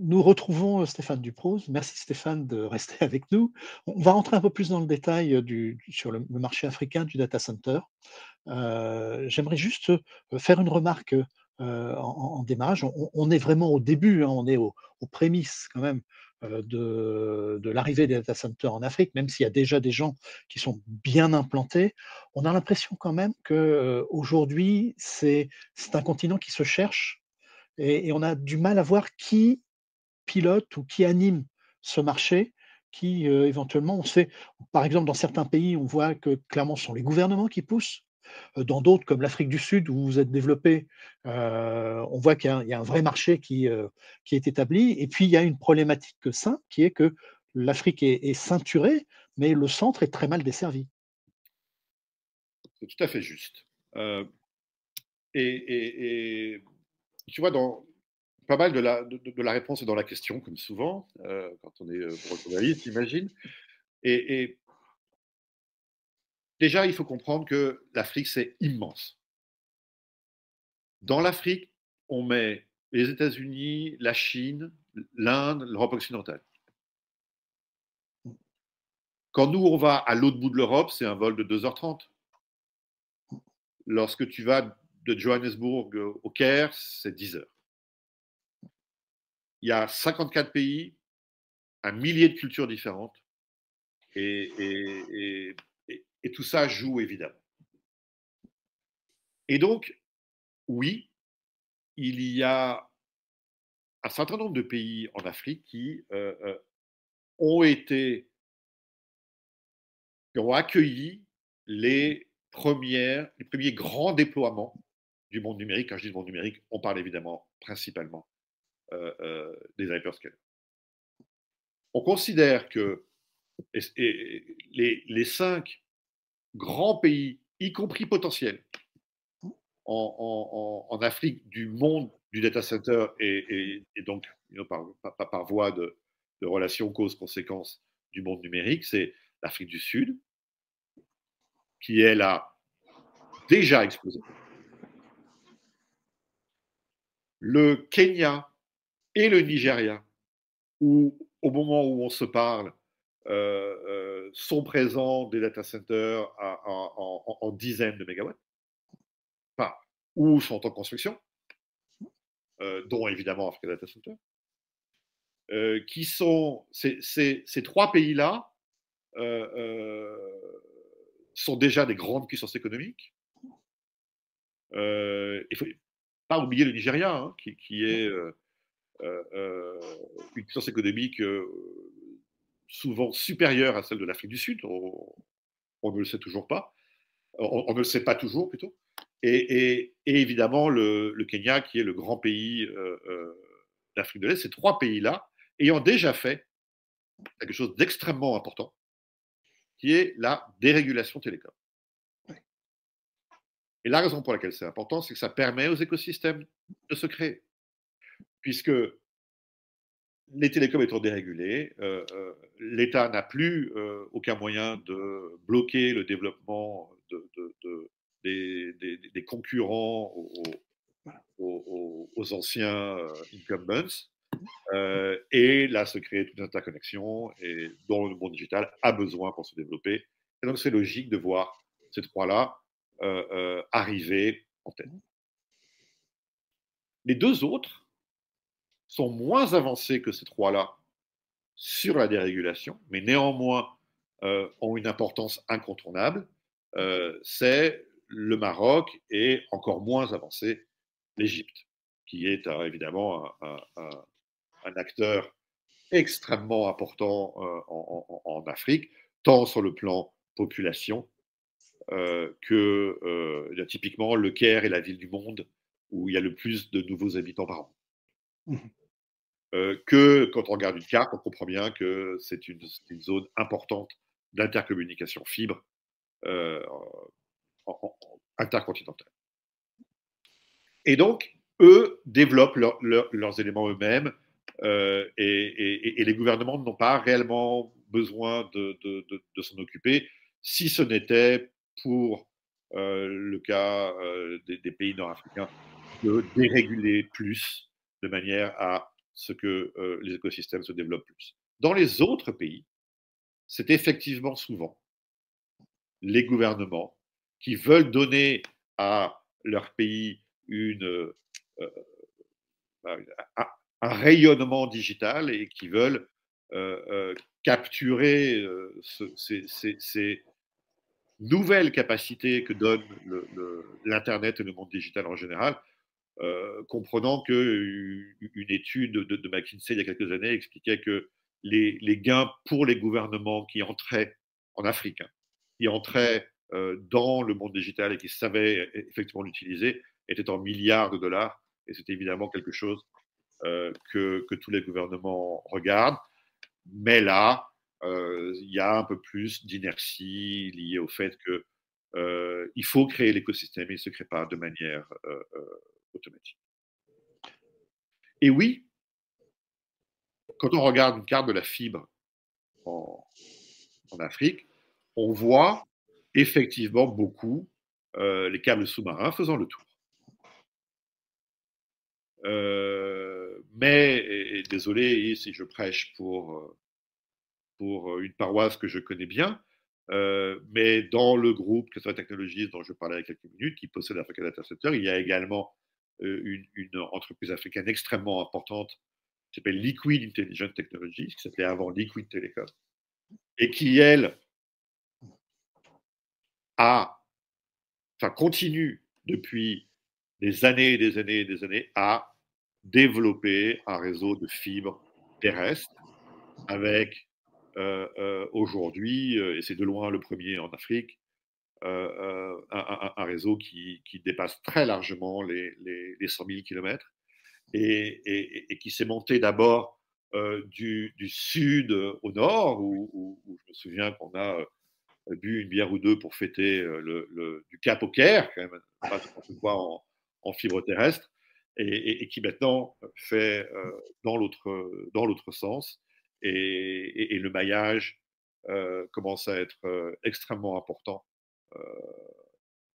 nous retrouvons Stéphane Duprose. Merci Stéphane de rester avec nous. On va rentrer un peu plus dans le détail du, sur le, marché africain du data center. J'aimerais juste faire une remarque en, démarrage. On, est vraiment au début, hein, on est aux prémices quand même de, l'arrivée des data centers en Afrique, même s'il y a déjà des gens qui sont bien implantés. On a l'impression quand même qu'aujourd'hui, c'est un continent qui se cherche et, on a du mal à voir qui pilote ou qui anime ce marché qui éventuellement, on sait, par exemple, dans certains pays, on voit que clairement ce sont les gouvernements qui poussent. Dans d'autres, comme l'Afrique du Sud, où vous êtes développé, on voit qu'il y, a un vrai marché qui, qui, est établi. Et puis, il y a une problématique simple qui est que l'Afrique est, ceinturée, mais le centre est très mal desservi. C'est tout à fait juste. et, tu vois, dans pas mal de la, réponse dans la question, comme souvent, euh, quand on est journaliste, euh, j'imagine. Et, et, déjà, il faut comprendre que l'Afrique, c'est immense. Dans l'Afrique, on met les États-Unis, la Chine, l'Inde, l'Europe occidentale. Quand nous, on va à l'autre bout de l'Europe, c'est un vol de 2h30. Lorsque tu vas de Johannesburg au Caire, c'est 10 heures. Il y a 54 pays, un millier de cultures différentes, et, tout ça joue évidemment. Et donc, oui, il y a un certain nombre de pays en Afrique qui euh, euh, ont été, qui ont accueilli les premières, les premiers grands déploiements du monde numérique. Quand je dis monde numérique, on parle évidemment principalement des hyperscalers. On considère que les, cinq grands pays, y compris potentiels, en, Afrique du monde du data center et, donc par, voie de, de relation cause-conséquence du monde numérique, c'est l'Afrique du Sud, qui elle a déjà explosé le Kenya et le Nigeria, où au moment où on se parle, euh, euh, sont présents des data centers en, dizaines de mégawatts, ou sont en construction, euh, dont évidemment Africa Data Center, qui sont ces, trois pays-là sont déjà des grandes puissances économiques. il faut, pas oublier le Nigeria, hein, qui, est une puissance économique souvent supérieure à celle de l'Afrique du Sud. On, ne le sait toujours pas. On, ne le sait pas toujours, plutôt. Et, évidemment, le, Kenya, qui est le grand pays d'Afrique de l'Est, ces trois pays-là, ayant déjà fait quelque chose d'extrêmement important, qui est la dérégulation télécom. Et la raison pour laquelle c'est important, c'est que ça permet aux écosystèmes de se créer. Puisque les télécoms étant dérégulés, euh, euh, l'État n'a plus euh, aucun moyen de bloquer le développement des, concurrents aux, aux anciens incumbents. et là se crée toute une interconnexion et dont le monde digital a besoin pour se développer. Et donc c'est logique de voir ces trois-là arriver en tête. Les deux autres sont moins avancés que ces trois-là sur la dérégulation, mais néanmoins euh, ont une importance incontournable. c'est le Maroc et encore moins avancé l'Égypte, qui est évidemment un, acteur extrêmement important en, Afrique, tant sur le plan population euh, que euh, typiquement le Caire est la ville du monde où il y a le plus de nouveaux habitants par an. Euh, que quand on regarde une carte, on comprend bien que c'est une, zone importante d'intercommunication fibre intercontinentale. Et donc, eux développent leurs éléments eux-mêmes et, les gouvernements n'ont pas réellement besoin de, s'en occuper, si ce n'était pour euh, le cas euh, des, pays nord-africains de déréguler plus de manière à ce que les écosystèmes se développent plus. Dans les autres pays, c'est effectivement souvent les gouvernements qui veulent donner à leur pays une, un, rayonnement digital et qui veulent capturer ces, nouvelles capacités que donne l'Internet et le monde digital en général, comprenant qu'une étude de, McKinsey il y a quelques années expliquait que les, gains pour les gouvernements qui entraient en Afrique, hein, qui entraient dans le monde digital et qui savaient effectivement l'utiliser, étaient en milliards de dollars. Et c'est évidemment quelque chose que, que, tous les gouvernements regardent. Mais là, il y a un peu plus d'inertie liée au fait que il faut créer l'écosystème il ne se crée pas de manière automatique. Et oui, quand on regarde une carte de la fibre en, Afrique, on voit effectivement beaucoup les câbles sous-marins faisant le tour. mais, désolé si je prêche pour, pour une paroisse que je connais bien, mais dans le groupe Customer Technologies dont je parlais il y a quelques minutes, qui possède Africa Data Center, il y a également une, entreprise africaine extrêmement importante qui s'appelle Liquid Intelligent Technologies, qui s'appelait avant Liquid Telecom, et qui, elle, a, enfin, continue depuis des années et des années et des années à développer un réseau de fibres terrestres avec euh, euh, aujourd'hui, euh, et c'est de loin le premier en Afrique, un, réseau qui, dépasse très largement les, les, 100 000 km et, qui s'est monté d'abord du, sud au nord, où, je me souviens qu'on a bu une bière ou deux pour fêter le, du Cap au Caire, quand même, pas quoi en, en, fibre terrestre, et, qui maintenant fait dans l'autre sens et, le maillage euh, commence à être euh, extrêmement important euh,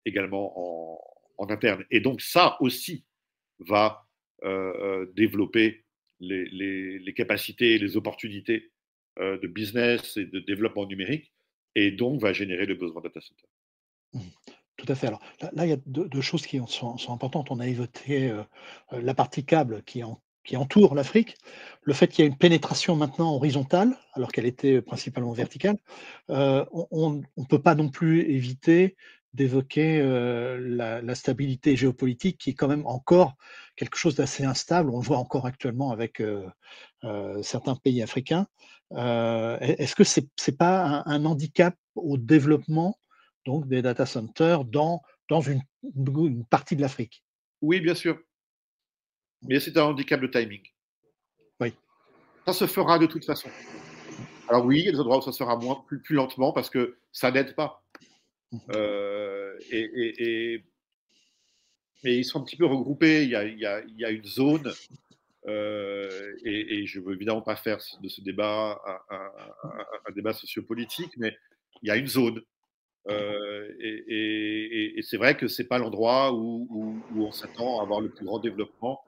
également en, interne. Et donc ça aussi va développer les, capacités et les opportunités de business et de développement numérique et donc va générer le besoin data center. Mmh. Tout à fait. Alors là, il y a deux, choses qui sont, importantes. On a évoqué la partie câble qui est en qui entoure l'Afrique, le fait qu'il y a une pénétration maintenant horizontale, alors qu'elle était principalement verticale, euh, on ne peut pas non plus éviter d'évoquer euh, la, stabilité géopolitique qui est quand même encore quelque chose d'assez instable. On le voit encore actuellement avec euh, certains pays africains. Est-ce que ce n'est pas un, handicap au développement donc, des data centers dans, dans une partie de l'Afrique? Oui, bien sûr mais c'est un handicap de timing. Oui. Ça se fera de toute façon. Alors oui, il y a des endroits où ça se fera moins, plus, plus lentement parce que ça n'aide pas. Mhm. Euh, et, mais ils sont un petit peu regroupés. Il y a, il y a, il y a une zone, euh, et, je ne veux évidemment pas faire de ce débat un, débat sociopolitique, mais il y a une zone. Euh, et, c'est vrai que ce n'est pas l'endroit où, où, on s'attend à avoir le plus grand développement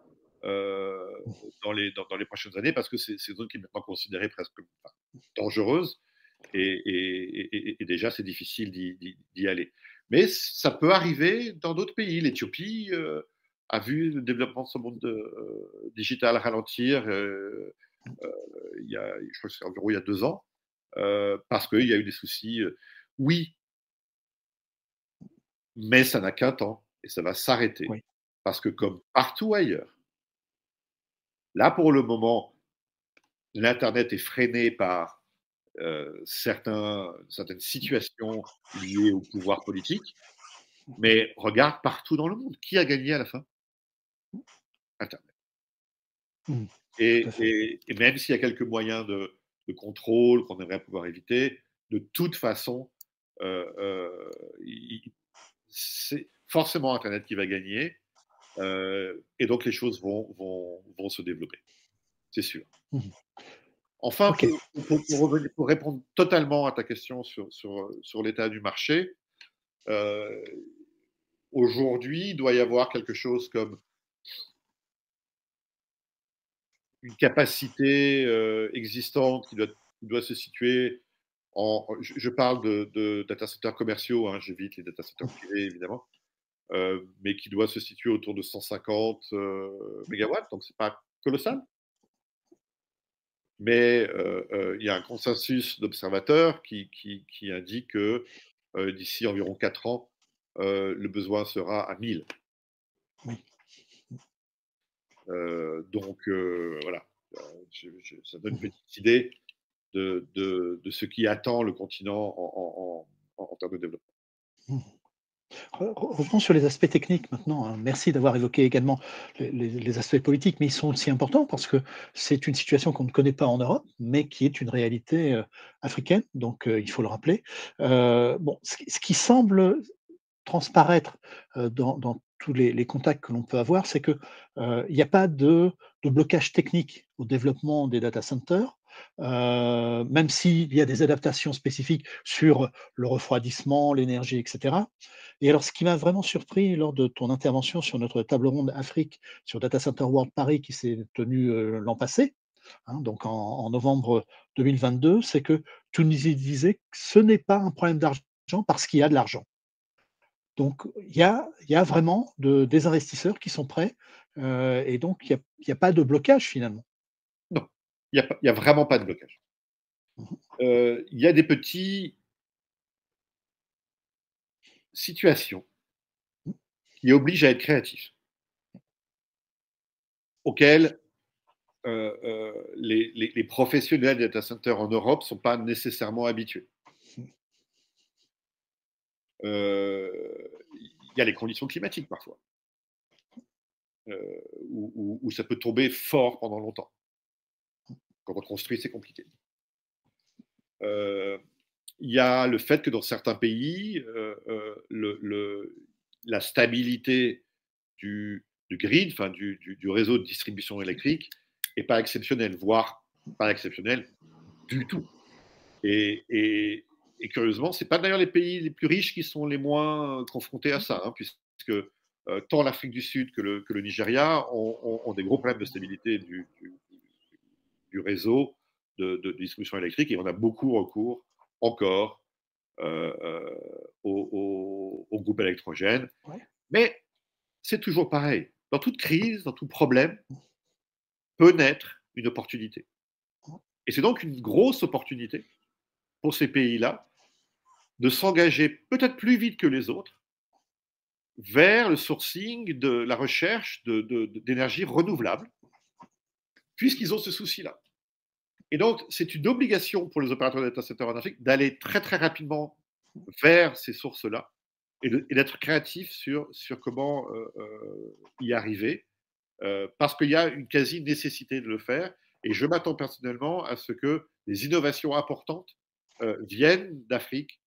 dans, les, dans, les prochaines années parce que c'est une zone qui est maintenant considérée presque dangereuse et, déjà c'est difficile d'y aller. Mais ça peut arriver dans d'autres pays. L'Éthiopie euh, a vu le développement de son monde euh, digital ralentir il y a, je crois que c'est environ il y a deux ans parce qu'il y a eu des soucis. oui, mais ça n'a qu'un temps et ça va s'arrêter. Parce que comme partout ailleurs, Là, pour le moment, l'Internet est freiné par euh, certaines situations liées au pouvoir politique, mais regarde partout dans le monde. Qui a gagné à la fin? Internet. Mmh. et, même s'il y a quelques moyens de, contrôle qu'on aimerait pouvoir éviter, de toute façon, euh, euh, c'est forcément Internet qui va gagner. Euh, et donc les choses vont, vont, vont se développer, c'est sûr. Mmh enfin, pour, répondre totalement à ta question sur, sur, sur l'état du marché, euh, aujourd'hui, il doit y avoir quelque chose comme une capacité existante qui doit, doit, se situer en. Je, parle de, data centers commerciaux, hein, j'évite les data centers privés évidemment, mais qui doit se situer autour de 150 mégawatts, donc c'est pas colossal. Mais il y a un consensus d'observateurs qui, qui, qui, indique que d'ici environ 4 ans, le besoin sera à 1000. donc voilà, ça donne une petite idée de, de, de, ce qui attend le continent en, en, en, termes de développement. Revenons sur les aspects techniques maintenant. Hein. Merci d'avoir évoqué également les, aspects politiques, mais ils sont aussi importants parce que c'est une situation qu'on ne connaît pas en Europe, mais qui est une réalité euh, africaine, donc euh, il faut le rappeler. Euh, bon, ce, qui semble transparaître dans, tous les, contacts que l'on peut avoir, c'est qu'il n'y a pas de, blocage technique au développement des data centers. Même s'il y a des adaptations spécifiques sur le refroidissement, l'énergie, etc. Et alors, ce qui m'a vraiment surpris lors de ton intervention sur notre table ronde Afrique sur Data Center World Paris qui s'est tenue euh, l'an passé, hein, donc en, novembre 2022, c'est que tu nous disais que ce n'est pas un problème d'argent parce qu'il y a de l'argent. Donc, il y a, vraiment de, des investisseurs qui sont prêts euh, et donc il n'y a, pas de blocage finalement. Il n'y a, vraiment pas de blocage. Mmh euh, il y a des petits situation qui oblige à être créatif, auquel euh, euh, les, professionnels des data centers en Europe ne sont pas nécessairement habitués. Il y a les conditions climatiques parfois, où, ça peut tomber fort pendant longtemps. Quand on construit, c'est compliqué il y a le fait que dans certains pays, euh, euh, la stabilité du, grid, enfin du, réseau de distribution électrique, n'est pas exceptionnelle, voire pas exceptionnelle du tout. Et, et, et curieusement, ce n'est pas d'ailleurs les pays les plus riches qui sont les moins confrontés à ça, hein, puisque euh, tant l'Afrique du Sud que le, que le Nigeria ont, des gros problèmes de stabilité du, du réseau de, de, distribution électrique et on a beaucoup recours encore euh, euh, au, groupe électrogène. Mais c'est toujours pareil. Dans toute crise, dans tout problème, peut naître une opportunité. Et c'est donc une grosse opportunité pour ces pays-là de s'engager peut-être plus vite que les autres vers le sourcing de la recherche d'énergie de, renouvelable, puisqu'ils ont ce souci-là. Et donc, c'est une obligation pour les opérateurs data center en Afrique d'aller très très rapidement vers ces sources-là et d'être créatifs sur, sur comment euh, euh, y arriver, euh, parce qu'il y a une quasi-nécessité de le faire. Et je m'attends personnellement à ce que des innovations importantes viennent d'Afrique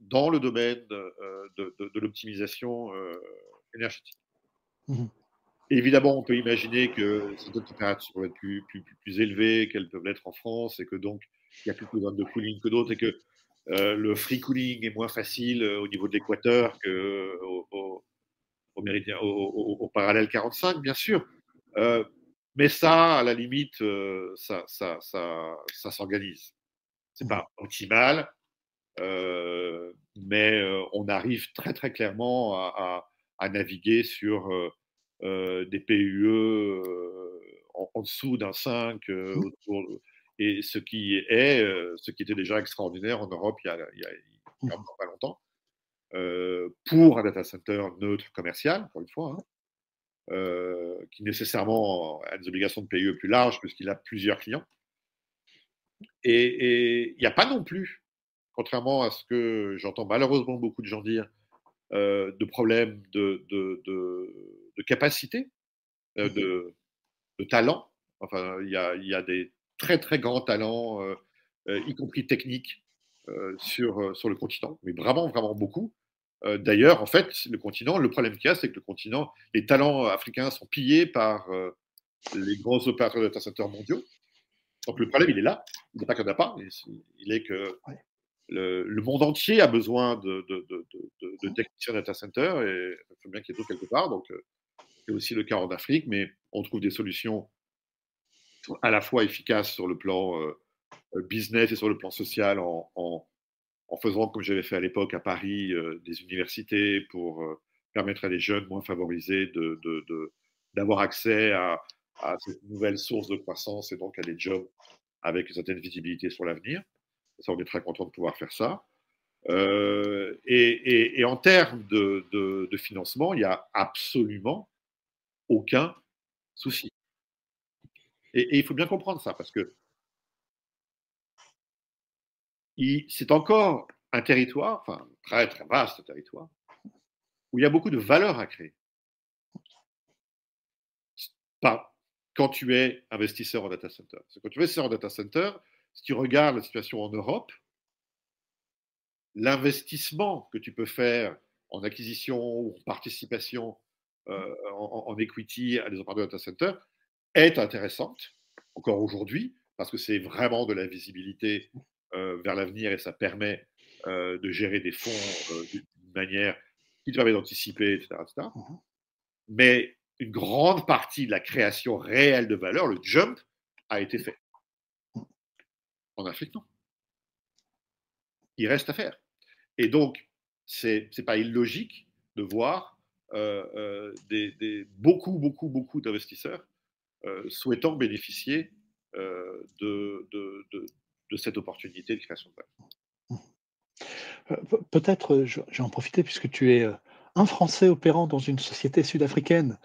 dans le domaine de, de, l'optimisation énergétique. Mmh Évidemment, on peut imaginer que certaines températures vont être plus, plus, plus, élevées qu'elles peuvent l'être en France et que donc il y a plus zones de cooling que d'autres et que euh, le free cooling est moins facile euh, au niveau de l'équateur qu'au au, au, au, parallèle 45, bien sûr. Euh, mais ça, à la limite, ça, ça, ça, ça s'organise. C'est pas optimal, mais on arrive très très clairement à, naviguer sur des PUE euh, en, dessous d'un 5, euh, mmh. autour et ce qui est, ce qui était déjà extraordinaire en Europe il y a, il y a, il y a mmh. pas longtemps, pour un data center neutre commercial, encore une fois, hein, qui nécessairement a des obligations de PUE plus larges puisqu'il a plusieurs clients. Et il n'y a pas non plus, contrairement à ce que j'entends malheureusement beaucoup de gens dire, de de, de de capacité, euh, mmh de, de, talent. Enfin, il y a, y a, des très très grands talents, euh, euh, y compris techniques, sur, sur le continent, mais vraiment vraiment beaucoup. D'ailleurs, en fait, le continent, le problème qu'il y a, c'est que le continent, les talents africains sont pillés par les gros opérateurs de data centers mondiaux. Donc le problème, il est là. Il n'est pas qu'il n'y en a pas, il est que le, monde entier a besoin de, de, de, de mmh. techniciens data centers et il faut bien qu'il y ait d'autres quelque part. Donc c'est aussi le cas en Afrique, mais on trouve des solutions à la fois efficaces sur le plan business et sur le plan social en, faisant, comme j'avais fait à l'époque à Paris, des universités pour permettre à des jeunes moins favorisés d'avoir accès à, à, cette nouvelle source de croissance et donc à des jobs avec une certaine visibilité sur l'avenir. Ça, on est très content de pouvoir faire ça. Euh, et, en termes de, financement, il n'y a absolument aucun souci. Et, il faut bien comprendre ça, parce que c'est encore un territoire, enfin très très vaste territoire, où il y a beaucoup de valeur à créer. Pas quand tu es investisseur en data center. Quand tu es investisseur en data center, si tu regardes la situation en Europe, l'investissement que tu peux faire en acquisition ou en participation euh, en, equity à des opérateurs de data center est intéressante, encore aujourd'hui, parce que c'est vraiment de la visibilité euh, vers l'avenir et ça permet euh, de gérer des fonds d'une manière qui te permet d'anticiper, etc., mmh Mais une grande partie de la création réelle de valeur, le jump, a été fait. Mmh. En Afrique, non. Il reste à faire. Et donc, c'est n'est pas illogique de voir euh, euh, des, beaucoup, beaucoup, beaucoup d'investisseurs euh, souhaitant bénéficier de, de, de, cette opportunité de création de valeur. Peut-être, j'en profiter puisque tu es un Français opérant dans une société sud-africaine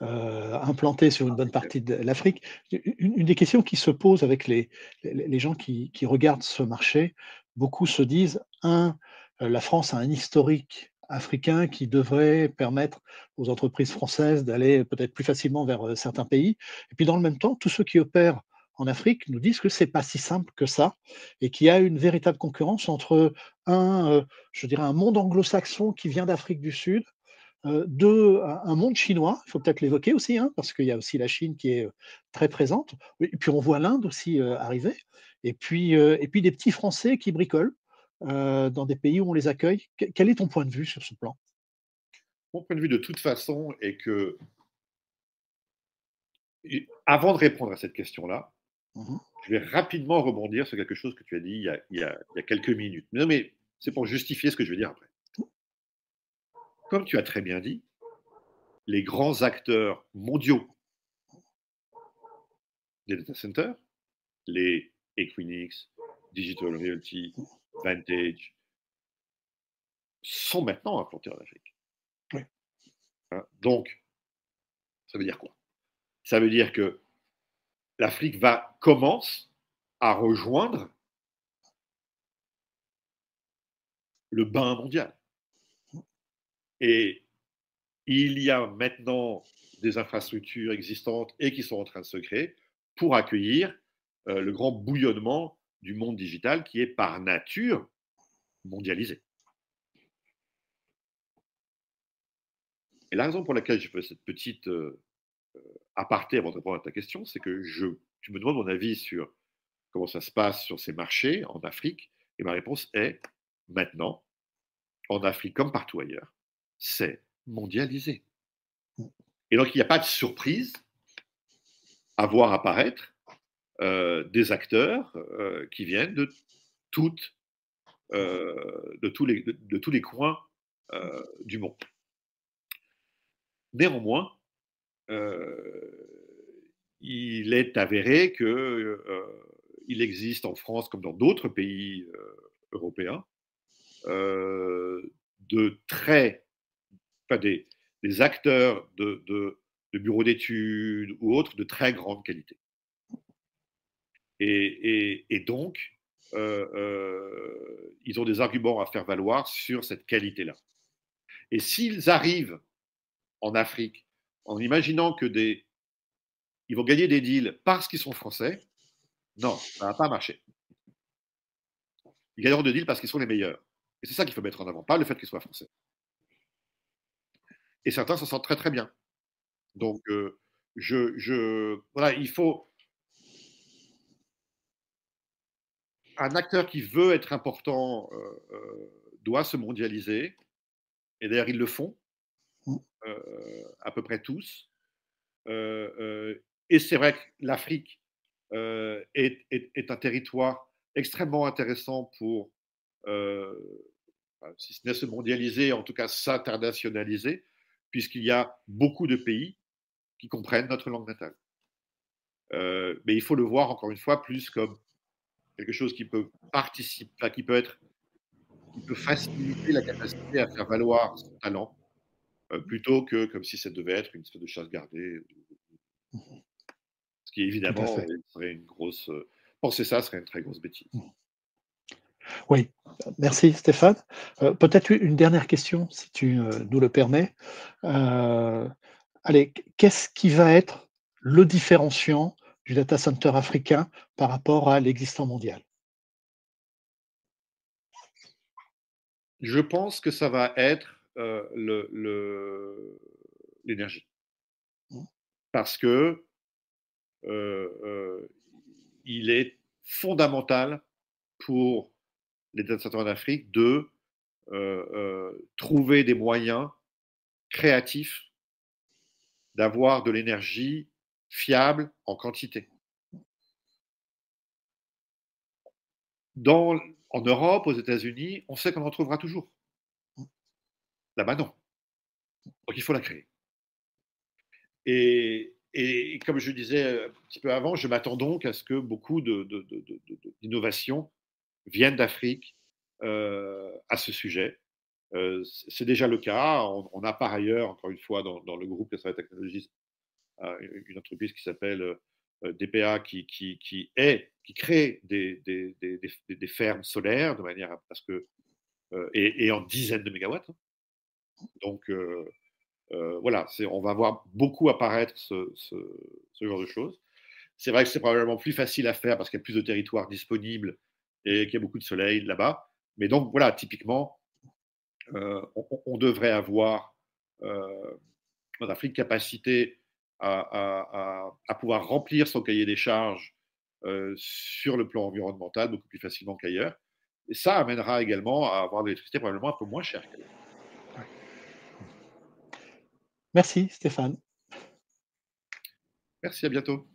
implantée sur une bonne partie de l'Afrique. Une, des questions qui se posent avec les, les, gens qui, qui, regardent ce marché, beaucoup se disent, un, la France a un historique africain qui devrait permettre aux entreprises françaises d'aller peut-être plus facilement vers euh, certains pays. Et puis dans le même temps, tous ceux qui opèrent en Afrique nous disent que c'est pas si simple que ça et qu'il y a une véritable concurrence entre un, euh, je dirais, un monde anglo-saxon qui vient d'Afrique du Sud, deux, un monde chinois, il faut peut-être l'évoquer aussi, hein, parce qu'il y a aussi la Chine qui est très présente, et puis on voit l'Inde aussi arriver, et puis, et puis des petits Français qui bricolent, euh, dans des pays où on les accueille. Quel est ton point de vue sur ce plan? Mon point de vue, de toute façon, est que, avant de répondre à cette question-là, mmh je vais rapidement rebondir sur quelque chose que tu as dit il y a, quelques minutes. Non, mais c'est pour justifier ce que je vais dire après. Comme tu as très bien dit, les grands acteurs mondiaux des data centers, les Equinix, Digital Realty, Vantage, sont maintenant implantés en Afrique. Hein, donc, ça veut dire quoi? Ça veut dire que l'Afrique va commence à rejoindre le bain mondial. Et il y a maintenant des infrastructures existantes et qui sont en train de se créer pour accueillir euh, le grand bouillonnement du monde digital qui est par nature mondialisé. Et la raison pour laquelle je fais cette petite euh, euh, aparté avant de répondre à ta question, c'est que je, tu me demandes mon avis sur comment ça se passe sur ces marchés en Afrique, et ma réponse est maintenant, en Afrique comme partout ailleurs, c'est mondialisé. Et donc il n'y a pas de surprise à voir apparaître des acteurs euh, qui viennent de, toutes, euh, de, tous, les, de, tous les coins du monde. Néanmoins, il est avéré qu'il il existe en France, comme dans d'autres pays européens, de très, des, acteurs de bureaux d'études ou autres de très grande qualité. Et, donc, euh, euh, ils ont des arguments à faire valoir sur cette qualité-là. Et s'ils arrivent en Afrique en imaginant que des, ils vont gagner des deals parce qu'ils sont français, non, ça ne va pas marcher. Ils gagneront des deals parce qu'ils sont les meilleurs. Et c'est ça qu'il faut mettre en avant, pas le fait qu'ils soient français. Et certains s'en sentent très très bien. Donc, euh, je, voilà, il faut, un acteur qui veut être important euh, euh, doit se mondialiser. Et d'ailleurs, ils le font, mmh. euh, à peu près tous. et c'est vrai que l'Afrique est, est, un territoire extrêmement intéressant pour, si ce n'est se mondialiser, en tout cas s'internationaliser, puisqu'il y a beaucoup de pays qui comprennent notre langue natale. mais il faut le voir encore une fois plus comme quelque chose qui peut participer, qui peut être, qui peut faciliter la capacité à faire valoir son talent, euh, plutôt que comme si ça devait être une espèce de chasse gardée. Ce qui évidemment serait une grosse. Euh, penser ça serait une très grosse bêtise. Mmh. Oui, merci Stéphane. Euh, peut-être une dernière question, si tu nous le permets. allez, qu'est-ce qui va être le différenciant du data center africain par rapport à l'existant mondial Je pense que ça va être euh, l'énergie. Mmh. Parce que euh, euh, il est fondamental pour les data centers d'Afrique de trouver des moyens créatifs d'avoir de l'énergie fiable en quantité. En Europe, aux États-Unis, on sait qu'on en trouvera toujours. Là-bas, non. Donc il faut la créer. Et, comme je disais un petit peu avant, je m'attends donc à ce que beaucoup d'innovations viennent d'Afrique euh, à ce sujet. Euh, c'est déjà le cas. On, a par ailleurs, encore une fois, dans, le groupe Castra Technologies, une entreprise qui s'appelle euh, DPA qui, qui, qui, est, qui crée des, des, des, fermes solaires de manière à, ce que, euh, et, en dizaines de mégawatts. Hein. Donc euh, voilà, on va voir beaucoup apparaître ce, ce, genre de choses. C'est vrai que c'est probablement plus facile à faire parce qu'il y a plus de territoires disponibles et qu'il y a beaucoup de soleil là-bas. Mais donc voilà, typiquement, on, devrait avoir en Afrique capacité à, pouvoir remplir son cahier des charges euh, sur le plan environnemental beaucoup plus facilement qu'ailleurs. Et ça amènera également à avoir de l'électricité probablement un peu moins chère qu'ailleurs. Merci Stéphane. Merci, à bientôt.